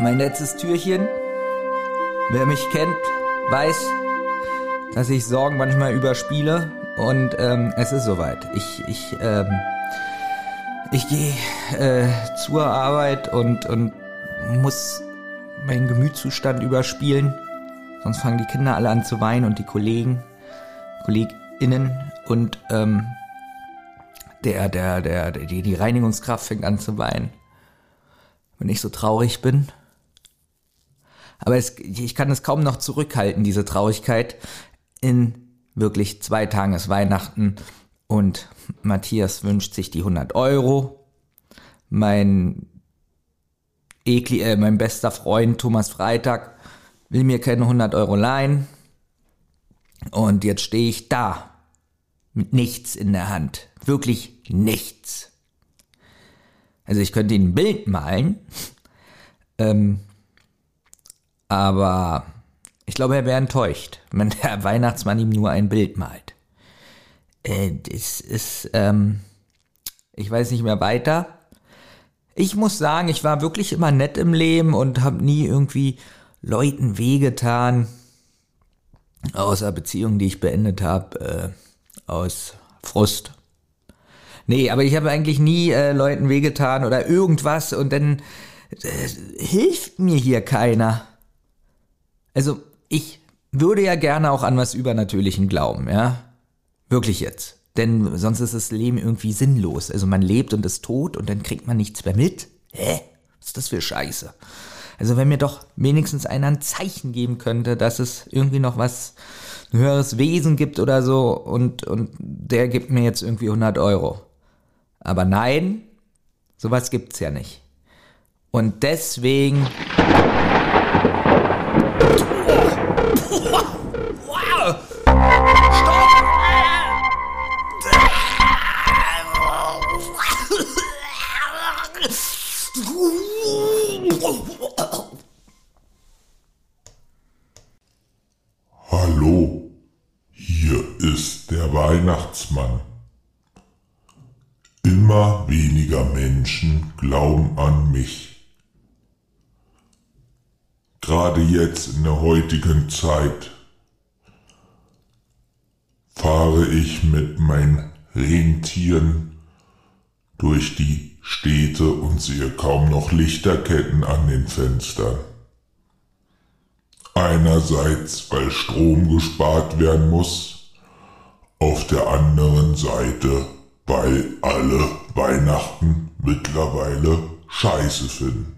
Mein letztes Türchen. Wer mich kennt, weiß, dass ich Sorgen manchmal überspiele und ähm, es ist soweit. Ich ich ähm, ich gehe äh, zur Arbeit und und muss meinen Gemütszustand überspielen. Sonst fangen die Kinder alle an zu weinen und die Kollegen, KollegInnen und ähm, der, der, der, die, die Reinigungskraft fängt an zu weinen. Wenn ich so traurig bin. Aber es, ich kann es kaum noch zurückhalten, diese Traurigkeit. In wirklich zwei Tagen ist Weihnachten und Matthias wünscht sich die 100 Euro. Mein Ekli, äh, mein bester Freund Thomas Freitag will mir keine 100 Euro leihen. Und jetzt stehe ich da mit nichts in der Hand. Wirklich nichts. Also ich könnte ihn ein Bild malen, ähm, aber ich glaube, er wäre enttäuscht, wenn der Weihnachtsmann ihm nur ein Bild malt. Äh, das ist, ähm, ich weiß nicht mehr weiter. Ich muss sagen, ich war wirklich immer nett im Leben und habe nie irgendwie Leuten wehgetan. Außer Beziehungen, die ich beendet habe, äh, aus Frust. Nee, aber ich habe eigentlich nie äh, Leuten wehgetan oder irgendwas und dann äh, hilft mir hier keiner. Also, ich würde ja gerne auch an was Übernatürlichen glauben, ja? Wirklich jetzt. Denn sonst ist das Leben irgendwie sinnlos. Also man lebt und ist tot und dann kriegt man nichts mehr mit. Hä? Was ist das für Scheiße? Also wenn mir doch wenigstens einer ein Zeichen geben könnte, dass es irgendwie noch was, ein höheres Wesen gibt oder so und, und der gibt mir jetzt irgendwie 100 Euro. Aber nein, sowas gibt's ja nicht. Und deswegen... Hallo, hier ist der Weihnachtsmann. Immer weniger Menschen glauben an mich. Gerade jetzt in der heutigen Zeit fahre ich mit meinen Rentieren durch die Städte und sehe kaum noch Lichterketten an den Fenstern. Einerseits, weil Strom gespart werden muss, auf der anderen Seite, weil alle Weihnachten mittlerweile Scheiße finden.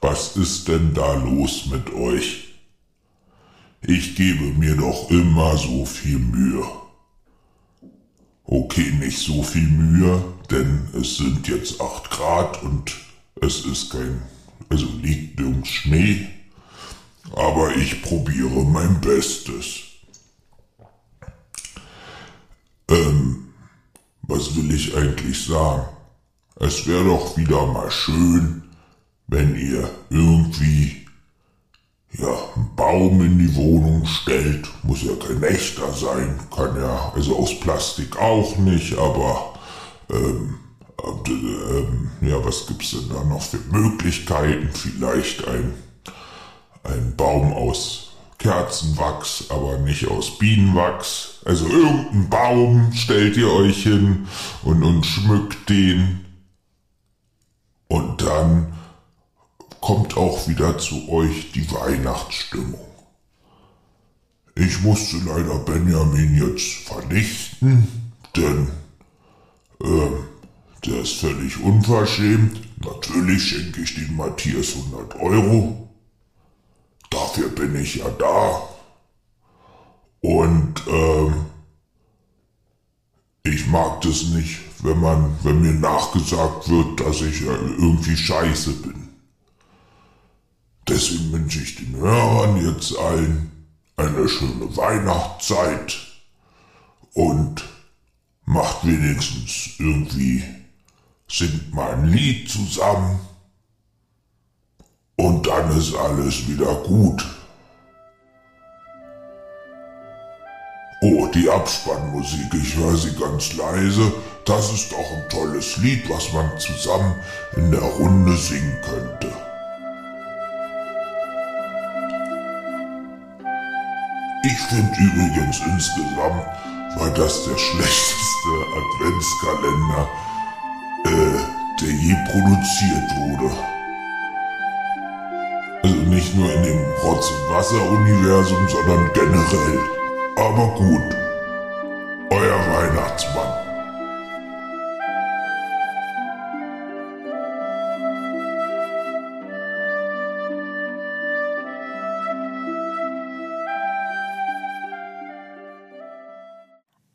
Was ist denn da los mit euch? Ich gebe mir doch immer so viel Mühe. Okay, nicht so viel Mühe, denn es sind jetzt 8 Grad und es ist kein, also liegt nirgends Schnee, aber ich probiere mein Bestes. Ähm, was will ich eigentlich sagen? Es wäre doch wieder mal schön, wenn ihr irgendwie ja, Baum in die Wohnung stellt. Muss ja kein echter sein, kann ja, also aus Plastik auch nicht, aber ähm, äh, ähm, ja, was gibt's denn da noch für Möglichkeiten? Vielleicht ein, ein Baum aus Kerzenwachs, aber nicht aus Bienenwachs. Also irgendeinen Baum stellt ihr euch hin und, und schmückt den. Und dann kommt auch wieder zu euch die Weihnachtsstimmung. Ich musste leider Benjamin jetzt vernichten, denn äh, der ist völlig unverschämt. Natürlich schenke ich dem Matthias 100 Euro. Dafür bin ich ja da. Und ähm, ich mag das nicht, wenn man, wenn mir nachgesagt wird, dass ich äh, irgendwie scheiße bin. Deswegen wünsche ich den Hörern jetzt allen eine schöne Weihnachtszeit und macht wenigstens irgendwie, singt mal ein Lied zusammen und dann ist alles wieder gut. Oh, die Abspannmusik, ich höre sie ganz leise. Das ist doch ein tolles Lied, was man zusammen in der Runde singen könnte. Ich finde übrigens insgesamt war das der schlechteste Adventskalender, äh, der je produziert wurde. Also nicht nur in dem Rotz- und Wasser-Universum, sondern generell. Aber gut. Euer Weihnachtsmann.